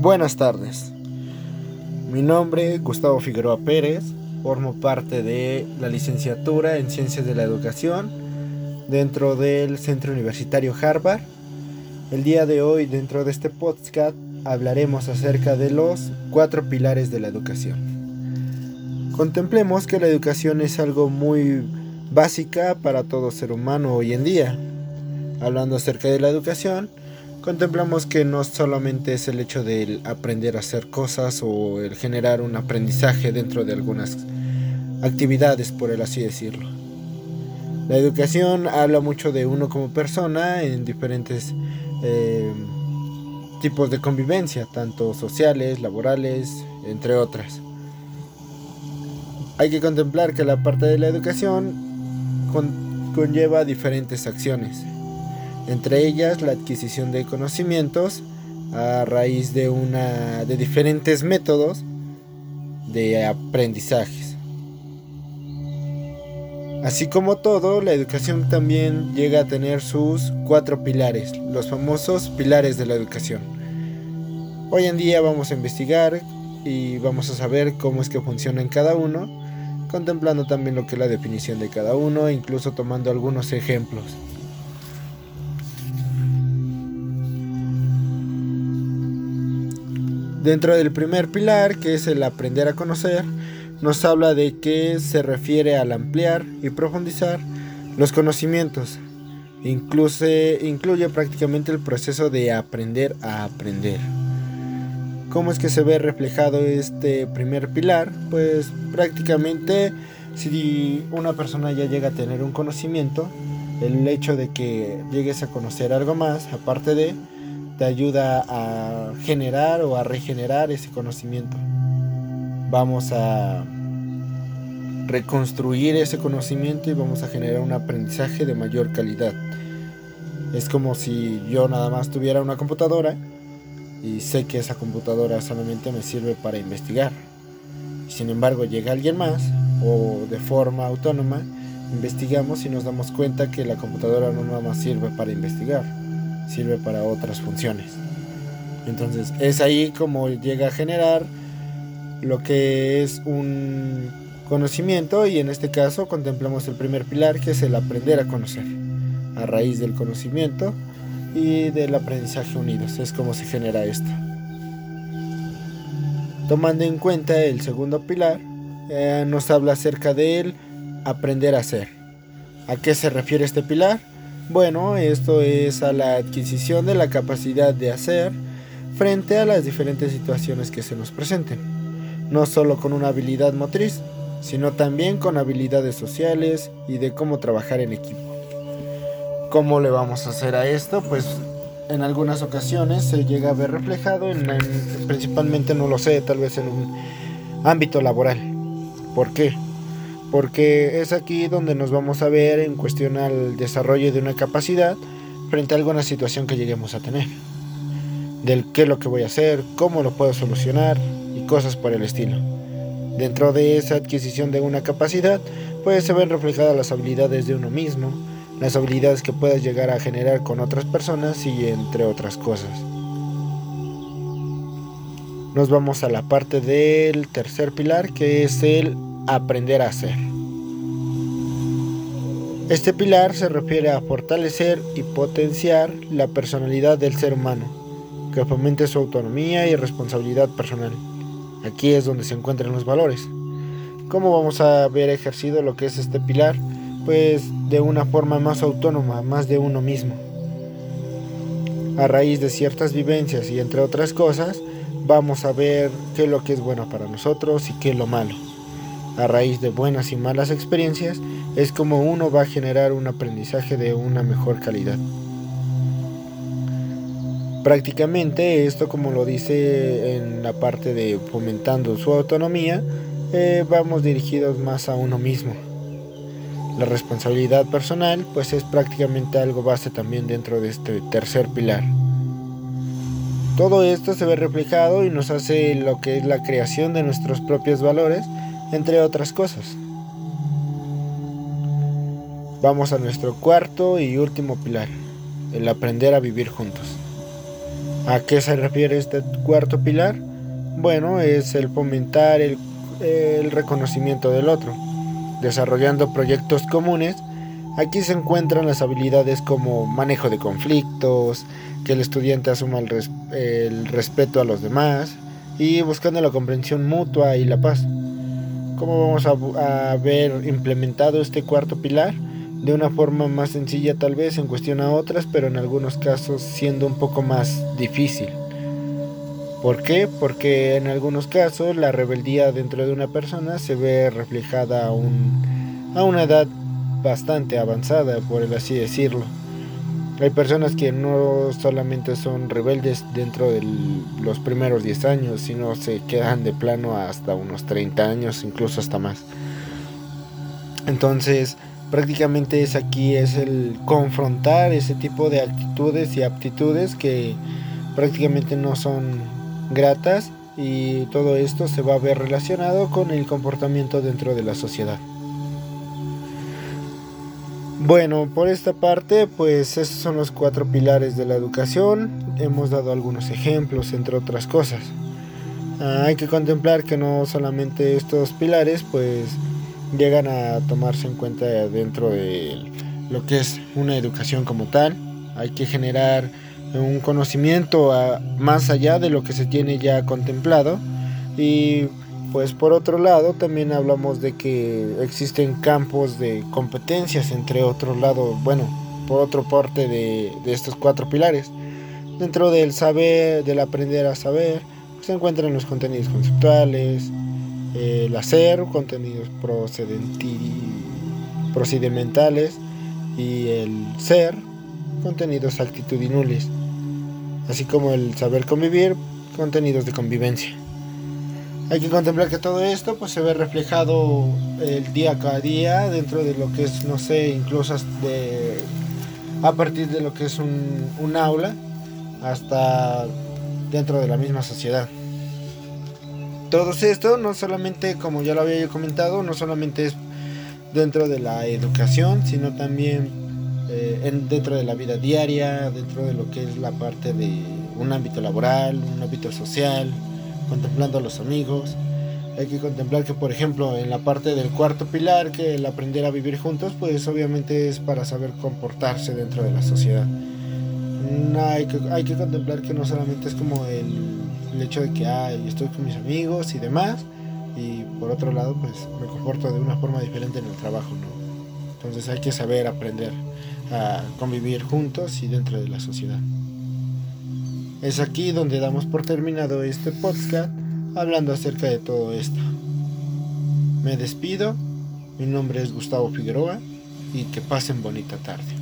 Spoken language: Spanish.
Buenas tardes. Mi nombre es Gustavo Figueroa Pérez. Formo parte de la licenciatura en Ciencias de la Educación dentro del Centro Universitario Harvard. El día de hoy, dentro de este podcast, hablaremos acerca de los cuatro pilares de la educación. Contemplemos que la educación es algo muy básica para todo ser humano hoy en día. Hablando acerca de la educación, contemplamos que no solamente es el hecho de aprender a hacer cosas o el generar un aprendizaje dentro de algunas actividades, por el así decirlo. La educación habla mucho de uno como persona en diferentes eh, tipos de convivencia, tanto sociales, laborales, entre otras. Hay que contemplar que la parte de la educación conlleva diferentes acciones, entre ellas la adquisición de conocimientos a raíz de una de diferentes métodos de aprendizajes. Así como todo, la educación también llega a tener sus cuatro pilares, los famosos pilares de la educación. Hoy en día vamos a investigar y vamos a saber cómo es que funcionan cada uno, contemplando también lo que es la definición de cada uno, incluso tomando algunos ejemplos. Dentro del primer pilar, que es el aprender a conocer, nos habla de que se refiere al ampliar y profundizar los conocimientos. Incluso, incluye prácticamente el proceso de aprender a aprender. ¿Cómo es que se ve reflejado este primer pilar? Pues prácticamente si una persona ya llega a tener un conocimiento, el hecho de que llegues a conocer algo más, aparte de, te ayuda a generar o a regenerar ese conocimiento. Vamos a reconstruir ese conocimiento y vamos a generar un aprendizaje de mayor calidad. Es como si yo nada más tuviera una computadora y sé que esa computadora solamente me sirve para investigar. Sin embargo, llega alguien más o de forma autónoma, investigamos y nos damos cuenta que la computadora no nada más sirve para investigar sirve para otras funciones. Entonces es ahí como llega a generar lo que es un conocimiento y en este caso contemplamos el primer pilar que es el aprender a conocer. A raíz del conocimiento y del aprendizaje unidos es como se genera esto. Tomando en cuenta el segundo pilar, eh, nos habla acerca del aprender a hacer. ¿A qué se refiere este pilar? Bueno, esto es a la adquisición de la capacidad de hacer frente a las diferentes situaciones que se nos presenten. No solo con una habilidad motriz, sino también con habilidades sociales y de cómo trabajar en equipo. ¿Cómo le vamos a hacer a esto? Pues en algunas ocasiones se llega a ver reflejado, en, principalmente no lo sé, tal vez en un ámbito laboral. ¿Por qué? Porque es aquí donde nos vamos a ver en cuestión al desarrollo de una capacidad frente a alguna situación que lleguemos a tener. Del qué es lo que voy a hacer, cómo lo puedo solucionar y cosas por el estilo. Dentro de esa adquisición de una capacidad, pues se ven reflejadas las habilidades de uno mismo, las habilidades que puedas llegar a generar con otras personas y entre otras cosas. Nos vamos a la parte del tercer pilar que es el aprender a hacer. Este pilar se refiere a fortalecer y potenciar la personalidad del ser humano, que fomente su autonomía y responsabilidad personal. Aquí es donde se encuentran los valores. ¿Cómo vamos a ver ejercido lo que es este pilar? Pues de una forma más autónoma, más de uno mismo. A raíz de ciertas vivencias y entre otras cosas, vamos a ver qué es lo que es bueno para nosotros y qué es lo malo a raíz de buenas y malas experiencias, es como uno va a generar un aprendizaje de una mejor calidad. Prácticamente esto, como lo dice en la parte de fomentando su autonomía, eh, vamos dirigidos más a uno mismo. La responsabilidad personal, pues es prácticamente algo base también dentro de este tercer pilar. Todo esto se ve reflejado y nos hace lo que es la creación de nuestros propios valores entre otras cosas. Vamos a nuestro cuarto y último pilar, el aprender a vivir juntos. ¿A qué se refiere este cuarto pilar? Bueno, es el fomentar el, reconocimiento del otro, desarrollando proyectos comunes. Aquí se encuentran las habilidades como manejo de conflictos, que el estudiante asuma el, el respeto a los demás y buscando la comprensión mutua y la paz. ¿Cómo vamos a, a ver implementado este cuarto pilar? De una forma más sencilla tal vez en cuestión a otras, pero en algunos casos siendo un poco más difícil. ¿Por qué? Porque en algunos casos la rebeldía dentro de una persona se ve reflejada a, a una edad bastante avanzada, por así decirlo. Hay personas que no solamente son rebeldes dentro de los primeros 10 años, sino se quedan de plano hasta unos 30 años, incluso hasta más. Entonces, prácticamente es aquí es el confrontar ese tipo de actitudes y aptitudes que prácticamente no son gratas y todo esto se va a ver relacionado con el comportamiento dentro de la sociedad. Bueno, por esta parte, pues esos son los cuatro pilares de la educación. Hemos dado algunos ejemplos, entre otras cosas. Ah, hay que contemplar que no solamente estos pilares, pues llegan a tomarse en cuenta dentro de lo que es una educación como tal. Hay que generar un conocimiento más allá de lo que se tiene ya contemplado y pues por otro lado también hablamos de que existen campos de competencias entre otros lados, bueno, por otro parte de, estos cuatro pilares. Dentro del saber, del aprender a saber, se encuentran los contenidos conceptuales, el hacer, contenidos procedimentales y el ser, contenidos actitudinales, así como el saber convivir, contenidos de convivencia. Hay que contemplar que todo esto pues se ve reflejado el día cada día dentro de lo que es, no sé, incluso a partir de lo que es un, un aula hasta dentro de la misma sociedad. Todo esto no solamente, como ya lo había comentado, no solamente es dentro de la educación, sino también eh, en, dentro de la vida diaria, dentro de lo que es la parte de un ámbito laboral, un ámbito social, contemplando a los amigos. Hay que contemplar que, por ejemplo, en la parte del cuarto pilar, que el aprender a vivir juntos, pues obviamente es para saber comportarse dentro de la sociedad. No, hay, que, hay que contemplar que no solamente es como el, el hecho de que ay, estoy con mis amigos y demás, y por otro lado, pues me comporto de una forma diferente en el trabajo, ¿no? Entonces hay que saber aprender a convivir juntos y dentro de la sociedad. Es aquí donde damos por terminado este podcast hablando acerca de todo esto. Me despido, mi nombre es Gustavo Figueroa y que pasen bonita tarde.